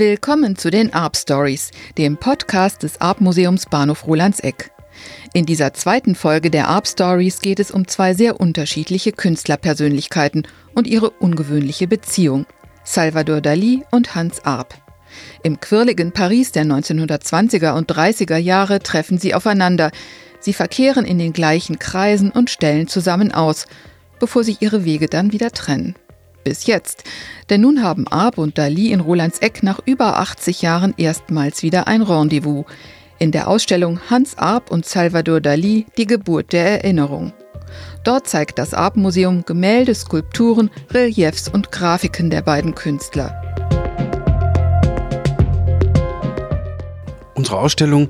Willkommen zu den Arp Stories, dem Podcast des Arp Museums Bahnhof Rolandseck. In dieser zweiten Folge der Arp Stories geht es um zwei sehr unterschiedliche Künstlerpersönlichkeiten und ihre ungewöhnliche Beziehung. Salvador Dali und Hans Arp. Im quirligen Paris der 1920er und 30er Jahre treffen sie aufeinander. Sie verkehren in den gleichen Kreisen und stellen zusammen aus, bevor sich ihre Wege dann wieder trennen. Bis jetzt. Denn nun haben Arp und Dali in Rolandseck nach über 80 Jahren erstmals wieder ein Rendezvous. In der Ausstellung Hans Arp und Salvador Dali die Geburt der Erinnerung. Dort zeigt das Arp-Museum Gemälde, Skulpturen, Reliefs und Grafiken der beiden Künstler. Unsere Ausstellung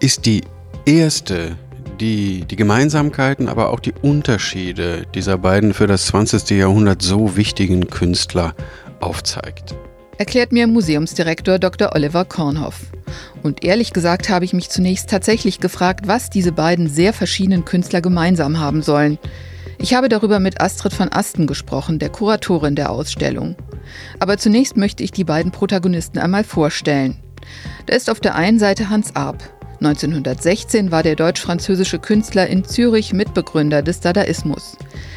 ist die erste, die die Gemeinsamkeiten, aber auch die Unterschiede dieser beiden für das 20. Jahrhundert so wichtigen Künstler aufzeigt. Erklärt mir Museumsdirektor Dr. Oliver Kornhoff. Und ehrlich gesagt habe ich mich zunächst tatsächlich gefragt, was diese beiden sehr verschiedenen Künstler gemeinsam haben sollen. Ich habe darüber mit Astrid von Asten gesprochen, der Kuratorin der Ausstellung. Aber zunächst möchte ich die beiden Protagonisten einmal vorstellen. Da ist auf der einen Seite Hans Arp. 1916 war der deutsch-französische Künstler in Zürich Mitbegründer des Dadaismus.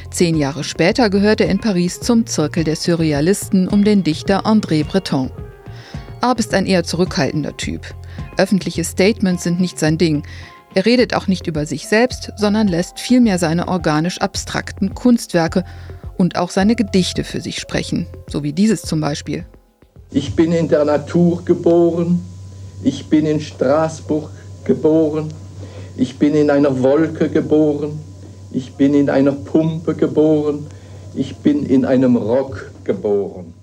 Zehn Jahre später gehört er in Paris zum Zirkel der Surrealisten um den Dichter André Breton. Arp ist ein eher zurückhaltender Typ. Öffentliche Statements sind nicht sein Ding. Er redet auch nicht über sich selbst, sondern lässt vielmehr seine organisch abstrakten Kunstwerke und auch seine Gedichte für sich sprechen, so wie dieses zum Beispiel. Ich bin in der Natur geboren, ich bin in Straßburg geboren, ich bin in einer Wolke geboren, ich bin in einer Pumpe geboren, ich bin in einem Rock geboren.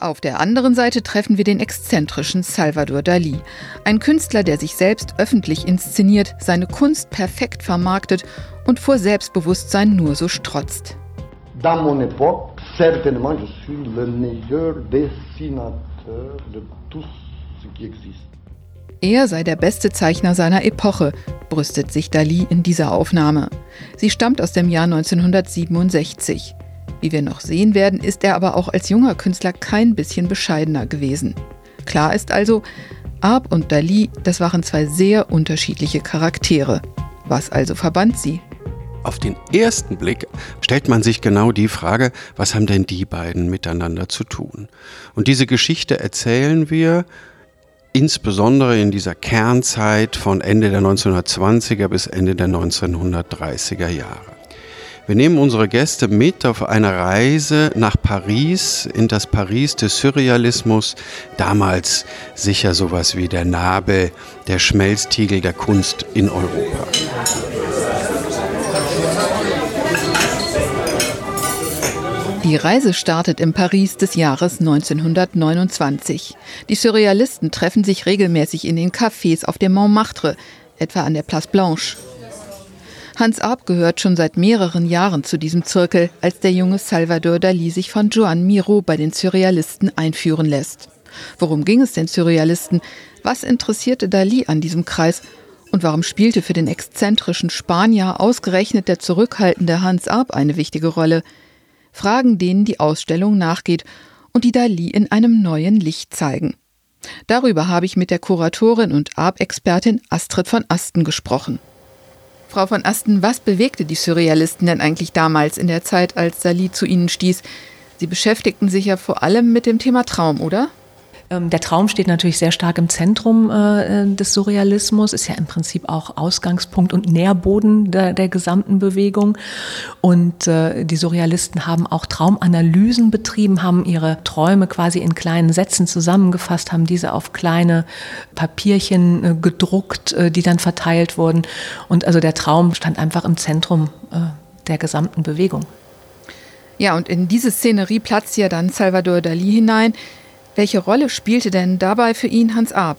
Auf der anderen Seite treffen wir den exzentrischen Salvador Dali, ein Künstler, der sich selbst öffentlich inszeniert, seine Kunst perfekt vermarktet und vor Selbstbewusstsein nur so strotzt. Dans mon époque, certainement je suis le meilleur dessinateur de tout ce qui existe. Er sei der beste Zeichner seiner Epoche, brüstet sich Dali in dieser Aufnahme. Sie stammt aus dem Jahr 1967. Wie wir noch sehen werden, ist er aber auch als junger Künstler kein bisschen bescheidener gewesen. Klar ist also, Arp und Dali, das waren zwei sehr unterschiedliche Charaktere. Was also verband sie? Auf den ersten Blick stellt man sich genau die Frage, was haben denn die beiden miteinander zu tun? Und diese Geschichte erzählen wir insbesondere in dieser Kernzeit von Ende der 1920er bis Ende der 1930er Jahre. Wir nehmen unsere Gäste mit auf eine Reise nach Paris, in das Paris des Surrealismus, damals sicher sowas wie der Nabel, der Schmelztiegel der Kunst in Europa. Die Reise startet im Paris des Jahres 1929. Die Surrealisten treffen sich regelmäßig in den Cafés auf dem Montmartre, etwa an der Place Blanche. Hans Arp gehört schon seit mehreren Jahren zu diesem Zirkel, als der junge Salvador Dali sich von Joan Miro bei den Surrealisten einführen lässt. Worum ging es den Surrealisten? Was interessierte Dali an diesem Kreis? Und warum spielte für den exzentrischen Spanier ausgerechnet der zurückhaltende Hans Arp eine wichtige Rolle? Fragen, denen die Ausstellung nachgeht und die Dali in einem neuen Licht zeigen. Darüber habe ich mit der Kuratorin und Arp-Expertin Astrid von Asten gesprochen. Frau von Asten, was bewegte die Surrealisten denn eigentlich damals in der Zeit, als Dali zu ihnen stieß? Sie beschäftigten sich ja vor allem mit dem Thema Traum, oder? Ähm, der Traum steht natürlich sehr stark im Zentrum äh, des Surrealismus, ist ja im Prinzip auch Ausgangspunkt und Nährboden der, der gesamten Bewegung. Und äh, die Surrealisten haben auch Traumanalysen betrieben, haben ihre Träume quasi in kleinen Sätzen zusammengefasst, haben diese auf kleine Papierchen äh, gedruckt, äh, die dann verteilt wurden. Und also der Traum stand einfach im Zentrum äh, der gesamten Bewegung. Ja, und in diese Szenerie platzt ja dann Salvador Dali hinein. Welche Rolle spielte denn dabei für ihn Hans Arp?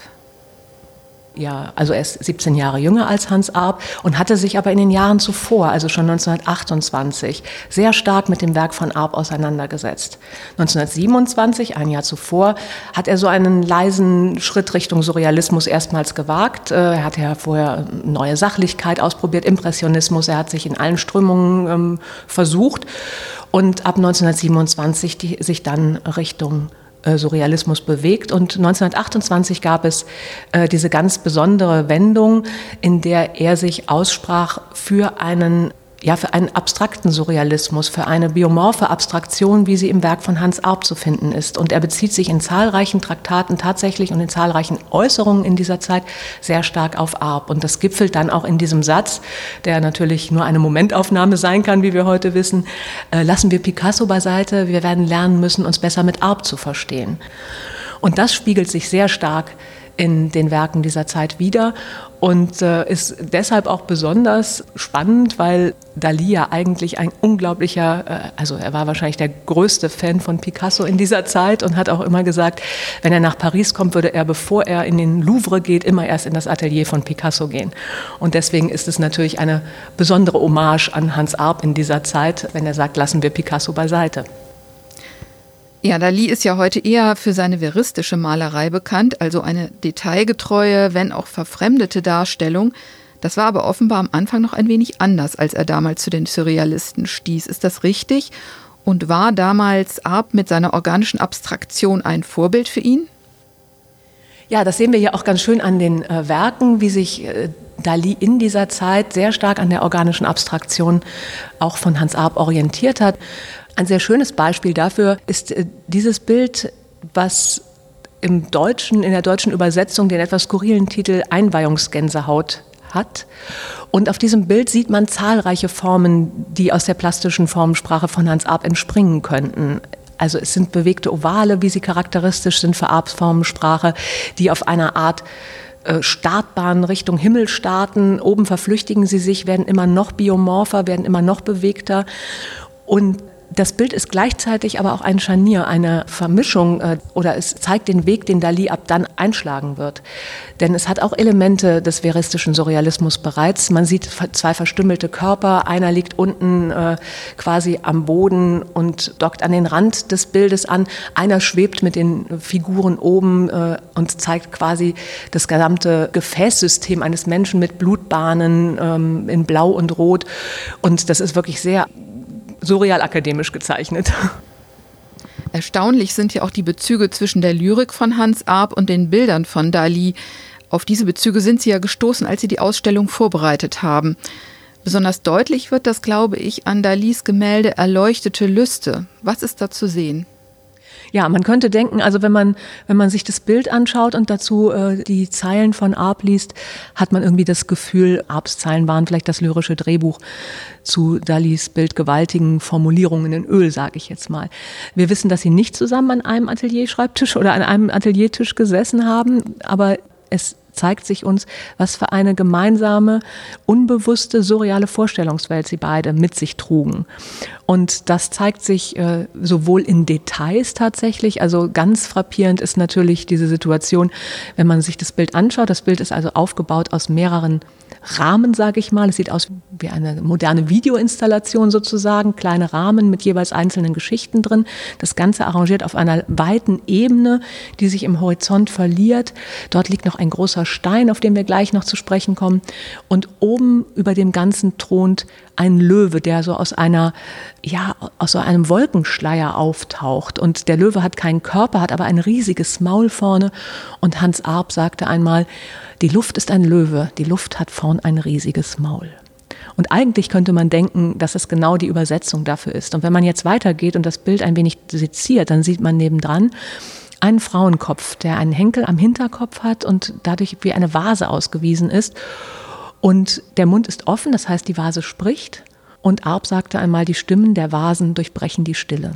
Ja, also er ist 17 Jahre jünger als Hans Arp und hatte sich aber in den Jahren zuvor, also schon 1928, sehr stark mit dem Werk von Arp auseinandergesetzt. 1927, ein Jahr zuvor, hat er so einen leisen Schritt Richtung Surrealismus erstmals gewagt. Äh, er hat ja vorher neue Sachlichkeit ausprobiert, Impressionismus, er hat sich in allen Strömungen ähm, versucht und ab 1927 die, sich dann Richtung Surrealismus bewegt. Und 1928 gab es äh, diese ganz besondere Wendung, in der er sich aussprach für einen ja, für einen abstrakten Surrealismus, für eine biomorphe Abstraktion, wie sie im Werk von Hans Arp zu finden ist. Und er bezieht sich in zahlreichen Traktaten tatsächlich und in zahlreichen Äußerungen in dieser Zeit sehr stark auf Arp. Und das gipfelt dann auch in diesem Satz, der natürlich nur eine Momentaufnahme sein kann, wie wir heute wissen. Äh, lassen wir Picasso beiseite, wir werden lernen müssen, uns besser mit Arp zu verstehen. Und das spiegelt sich sehr stark in den Werken dieser Zeit wieder und äh, ist deshalb auch besonders spannend, weil Dali ja eigentlich ein unglaublicher, äh, also er war wahrscheinlich der größte Fan von Picasso in dieser Zeit und hat auch immer gesagt, wenn er nach Paris kommt, würde er, bevor er in den Louvre geht, immer erst in das Atelier von Picasso gehen. Und deswegen ist es natürlich eine besondere Hommage an Hans Arp in dieser Zeit, wenn er sagt, lassen wir Picasso beiseite. Ja, Dali ist ja heute eher für seine veristische Malerei bekannt, also eine detailgetreue, wenn auch verfremdete Darstellung. Das war aber offenbar am Anfang noch ein wenig anders, als er damals zu den Surrealisten stieß. Ist das richtig? Und war damals Arp mit seiner organischen Abstraktion ein Vorbild für ihn? Ja, das sehen wir ja auch ganz schön an den äh, Werken, wie sich äh, Dali in dieser Zeit sehr stark an der organischen Abstraktion auch von Hans Arp orientiert hat. Ein sehr schönes Beispiel dafür ist äh, dieses Bild, was im Deutschen, in der deutschen Übersetzung den etwas skurrilen Titel Einweihungsgänsehaut hat. Und auf diesem Bild sieht man zahlreiche Formen, die aus der plastischen Formensprache von Hans Arp entspringen könnten. Also es sind bewegte Ovale, wie sie charakteristisch sind für Arps Formensprache, die auf einer Art äh, Startbahn Richtung Himmel starten. Oben verflüchtigen sie sich, werden immer noch biomorpher, werden immer noch bewegter. Und das Bild ist gleichzeitig aber auch ein Scharnier, eine Vermischung äh, oder es zeigt den Weg, den Dali ab dann einschlagen wird. Denn es hat auch Elemente des veristischen Surrealismus bereits. Man sieht zwei verstümmelte Körper, einer liegt unten äh, quasi am Boden und dockt an den Rand des Bildes an, einer schwebt mit den Figuren oben äh, und zeigt quasi das gesamte Gefäßsystem eines Menschen mit Blutbahnen ähm, in Blau und Rot. Und das ist wirklich sehr surreal akademisch gezeichnet. Erstaunlich sind ja auch die Bezüge zwischen der Lyrik von Hans Arp und den Bildern von Dali. Auf diese Bezüge sind Sie ja gestoßen, als Sie die Ausstellung vorbereitet haben. Besonders deutlich wird das, glaube ich, an Dalis Gemälde Erleuchtete Lüste. Was ist da zu sehen? Ja, man könnte denken, also wenn man, wenn man sich das Bild anschaut und dazu äh, die Zeilen von Arp liest, hat man irgendwie das Gefühl, Arps Zeilen waren vielleicht das lyrische Drehbuch zu Dalis bildgewaltigen Formulierungen in Öl, sage ich jetzt mal. Wir wissen, dass sie nicht zusammen an einem Atelierschreibtisch oder an einem Ateliertisch gesessen haben, aber es zeigt sich uns, was für eine gemeinsame, unbewusste, surreale Vorstellungswelt sie beide mit sich trugen. Und das zeigt sich äh, sowohl in Details tatsächlich, also ganz frappierend ist natürlich diese Situation, wenn man sich das Bild anschaut. Das Bild ist also aufgebaut aus mehreren Rahmen, sage ich mal. Es sieht aus wie eine moderne Videoinstallation sozusagen, kleine Rahmen mit jeweils einzelnen Geschichten drin. Das Ganze arrangiert auf einer weiten Ebene, die sich im Horizont verliert. Dort liegt noch ein großer Stein, auf den wir gleich noch zu sprechen kommen. Und oben über dem Ganzen thront ein Löwe, der so aus einer, ja, aus so einem Wolkenschleier auftaucht. Und der Löwe hat keinen Körper, hat aber ein riesiges Maul vorne. Und Hans Arp sagte einmal, die Luft ist ein Löwe, die Luft hat vorn ein riesiges Maul. Und eigentlich könnte man denken, dass es genau die Übersetzung dafür ist. Und wenn man jetzt weitergeht und das Bild ein wenig seziert, dann sieht man nebendran einen Frauenkopf, der einen Henkel am Hinterkopf hat und dadurch wie eine Vase ausgewiesen ist. Und der Mund ist offen, das heißt, die Vase spricht. Und Arp sagte einmal, die Stimmen der Vasen durchbrechen die Stille.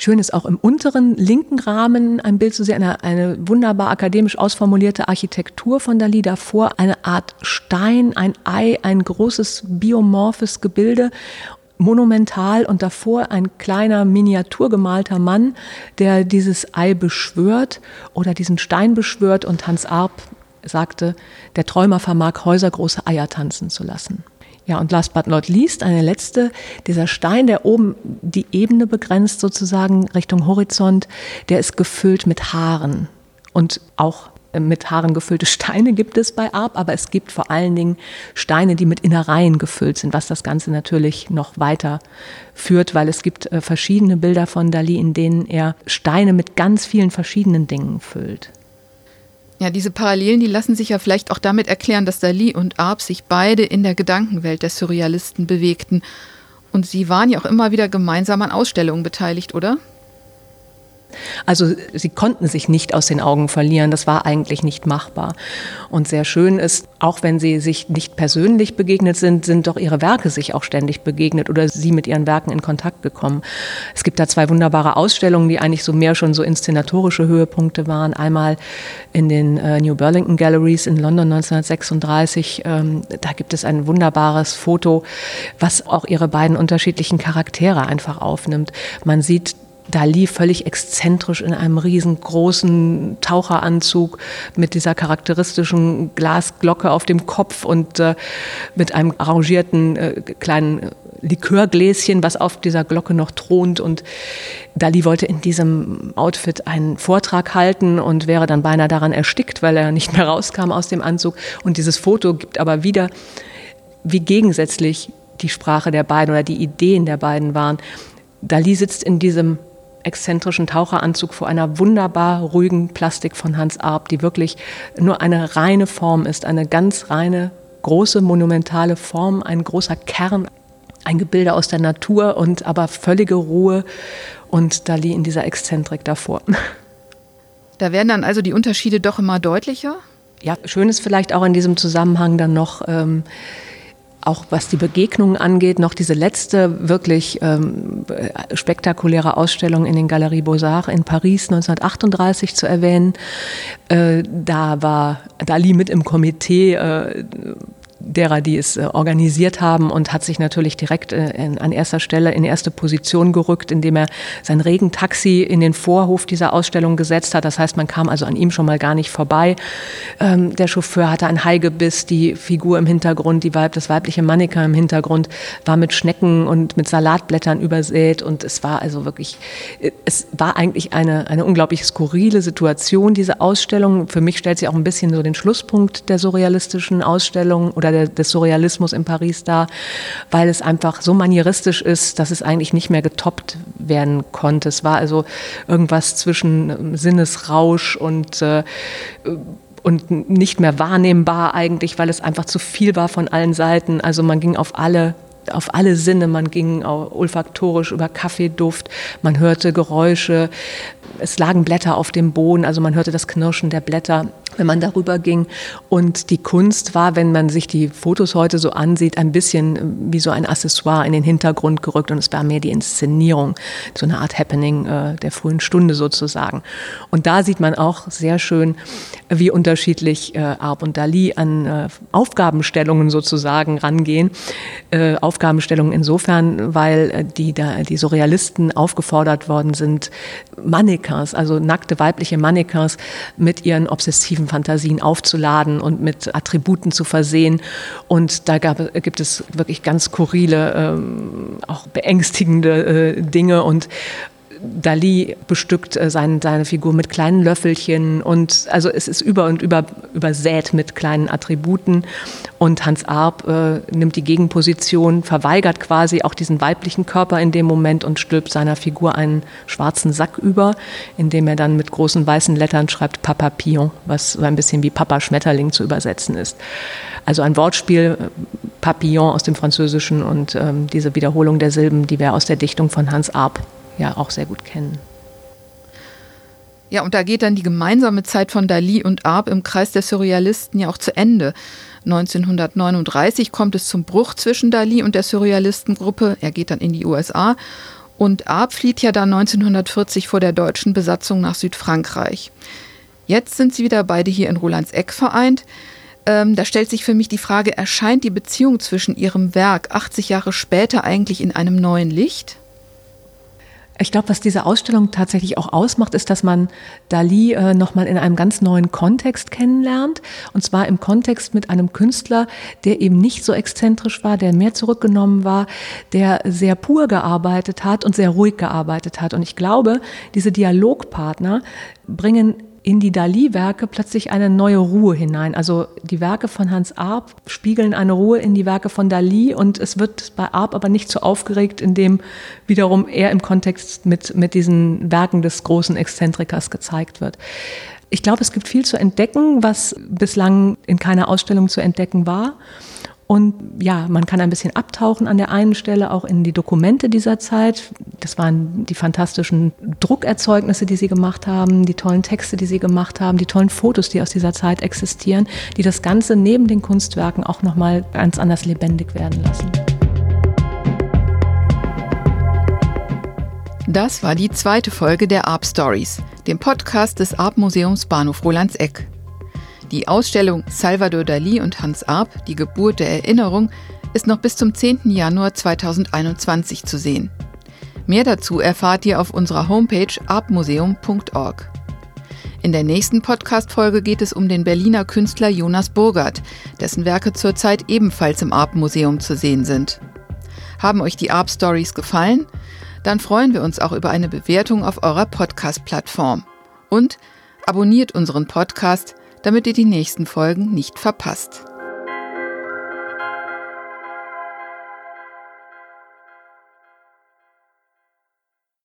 Schön ist auch im unteren linken Rahmen ein Bild zu sehen, eine, eine wunderbar akademisch ausformulierte Architektur von Dali davor, eine Art Stein, ein Ei, ein großes biomorphes Gebilde monumental und davor ein kleiner miniatur gemalter Mann, der dieses Ei beschwört oder diesen Stein beschwört und Hans Arp sagte, der Träumer vermag häusergroße Eier tanzen zu lassen. Ja, und last but not least, eine letzte, dieser Stein, der oben die Ebene begrenzt sozusagen Richtung Horizont, der ist gefüllt mit Haaren und auch mit Haaren gefüllte Steine gibt es bei Arp, aber es gibt vor allen Dingen Steine, die mit Innereien gefüllt sind, was das Ganze natürlich noch weiter führt, weil es gibt äh, verschiedene Bilder von Dali, in denen er Steine mit ganz vielen verschiedenen Dingen füllt. Ja, diese Parallelen, die lassen sich ja vielleicht auch damit erklären, dass Dali und Arp sich beide in der Gedankenwelt der Surrealisten bewegten. Und sie waren ja auch immer wieder gemeinsam an Ausstellungen beteiligt, oder? Also sie konnten sich nicht aus den Augen verlieren, das war eigentlich nicht machbar. Und sehr schön ist, auch wenn sie sich nicht persönlich begegnet sind, sind doch ihre Werke sich auch ständig begegnet oder sie mit ihren Werken in Kontakt gekommen. Es gibt da zwei wunderbare Ausstellungen, die eigentlich so mehr schon so inszenatorische Höhepunkte waren. Einmal in den äh, New Burlington Galleries in London 1936. Ähm, da gibt es ein wunderbares Foto, was auch ihre beiden unterschiedlichen Charaktere einfach aufnimmt. Man sieht Dali völlig exzentrisch in einem riesengroßen Taucheranzug mit dieser charakteristischen Glasglocke auf dem Kopf und äh, mit einem arrangierten äh, kleinen Likörgläschen, was auf dieser Glocke noch thront. Und Dali wollte in diesem Outfit einen Vortrag halten und wäre dann beinahe daran erstickt, weil er nicht mehr rauskam aus dem Anzug. Und dieses Foto gibt aber wieder, wie gegensätzlich die Sprache der beiden oder die Ideen der beiden waren. Dali sitzt in diesem exzentrischen Taucheranzug vor einer wunderbar ruhigen Plastik von Hans Arp, die wirklich nur eine reine Form ist, eine ganz reine, große, monumentale Form, ein großer Kern, ein Gebilde aus der Natur und aber völlige Ruhe und Dali in dieser Exzentrik davor. Da werden dann also die Unterschiede doch immer deutlicher? Ja, schön ist vielleicht auch in diesem Zusammenhang dann noch, ähm, auch was die Begegnungen angeht, noch diese letzte wirklich ähm, spektakuläre Ausstellung in den Galeries Beaux-Arts in Paris 1938 zu erwähnen. Äh, da war Dali mit im Komitee. Äh, derer, die es äh, organisiert haben und hat sich natürlich direkt äh, an erster Stelle in erste Position gerückt, indem er sein Regentaxi in den Vorhof dieser Ausstellung gesetzt hat. Das heißt, man kam also an ihm schon mal gar nicht vorbei. Ähm, der Chauffeur hatte ein Haigebiss, die Figur im Hintergrund, die Weib, das weibliche Mannequin im Hintergrund war mit Schnecken und mit Salatblättern übersät und es war also wirklich, äh, es war eigentlich eine, eine unglaublich skurrile Situation, diese Ausstellung. Für mich stellt sie auch ein bisschen so den Schlusspunkt der surrealistischen Ausstellung oder der, des Surrealismus in Paris dar, weil es einfach so manieristisch ist, dass es eigentlich nicht mehr getoppt werden konnte. Es war also irgendwas zwischen ähm, Sinnesrausch und äh, und nicht mehr wahrnehmbar eigentlich, weil es einfach zu viel war von allen Seiten. Also man ging auf alle auf alle Sinne. Man ging olfaktorisch über Kaffeeduft, man hörte Geräusche, es lagen Blätter auf dem Boden, also man hörte das Knirschen der Blätter, wenn man darüber ging. Und die Kunst war, wenn man sich die Fotos heute so ansieht, ein bisschen wie so ein Accessoire in den Hintergrund gerückt und es war mehr die Inszenierung, so eine Art Happening äh, der frühen Stunde sozusagen. Und da sieht man auch sehr schön, wie unterschiedlich äh, Arp und Dali an äh, Aufgabenstellungen sozusagen rangehen. Aufgabenstellungen insofern, weil die, die Surrealisten aufgefordert worden sind, Mannequins, also nackte weibliche Mannequins mit ihren obsessiven Fantasien aufzuladen und mit Attributen zu versehen. Und da gab, gibt es wirklich ganz skurrile, ähm, auch beängstigende äh, Dinge und Dali bestückt äh, seine, seine Figur mit kleinen Löffelchen und also es ist über und über übersät mit kleinen Attributen und Hans Arp äh, nimmt die Gegenposition, verweigert quasi auch diesen weiblichen Körper in dem Moment und stülpt seiner Figur einen schwarzen Sack über, indem er dann mit großen weißen Lettern schreibt Papa Pion, was so ein bisschen wie Papa Schmetterling zu übersetzen ist. Also ein Wortspiel, äh, Papillon aus dem Französischen und ähm, diese Wiederholung der Silben, die wir aus der Dichtung von Hans Arp ja auch sehr gut kennen. Ja, und da geht dann die gemeinsame Zeit von Dali und Arp im Kreis der Surrealisten ja auch zu Ende. 1939 kommt es zum Bruch zwischen Dali und der Surrealistengruppe. Er geht dann in die USA und Arp flieht ja dann 1940 vor der deutschen Besatzung nach Südfrankreich. Jetzt sind sie wieder beide hier in Rolandseck vereint. Ähm, da stellt sich für mich die Frage, erscheint die Beziehung zwischen ihrem Werk 80 Jahre später eigentlich in einem neuen Licht? Ich glaube, was diese Ausstellung tatsächlich auch ausmacht, ist, dass man Dali äh, nochmal in einem ganz neuen Kontext kennenlernt. Und zwar im Kontext mit einem Künstler, der eben nicht so exzentrisch war, der mehr zurückgenommen war, der sehr pur gearbeitet hat und sehr ruhig gearbeitet hat. Und ich glaube, diese Dialogpartner bringen in die Dali-Werke plötzlich eine neue Ruhe hinein. Also die Werke von Hans Arp spiegeln eine Ruhe in die Werke von Dali und es wird bei Arp aber nicht so aufgeregt, indem wiederum er im Kontext mit, mit diesen Werken des großen Exzentrikers gezeigt wird. Ich glaube, es gibt viel zu entdecken, was bislang in keiner Ausstellung zu entdecken war. Und ja, man kann ein bisschen abtauchen an der einen Stelle auch in die Dokumente dieser Zeit. Das waren die fantastischen Druckerzeugnisse, die sie gemacht haben, die tollen Texte, die sie gemacht haben, die tollen Fotos, die aus dieser Zeit existieren, die das Ganze neben den Kunstwerken auch nochmal ganz anders lebendig werden lassen. Das war die zweite Folge der Arp Stories, dem Podcast des Arp Museums Bahnhof Rolandseck. Die Ausstellung Salvador Dali und Hans Arp, die Geburt der Erinnerung, ist noch bis zum 10. Januar 2021 zu sehen. Mehr dazu erfahrt ihr auf unserer Homepage arpmuseum.org. In der nächsten Podcast-Folge geht es um den Berliner Künstler Jonas Burgert, dessen Werke zurzeit ebenfalls im Arp-Museum zu sehen sind. Haben euch die Arp-Stories gefallen? Dann freuen wir uns auch über eine Bewertung auf eurer Podcast-Plattform. Und abonniert unseren Podcast, damit ihr die nächsten Folgen nicht verpasst.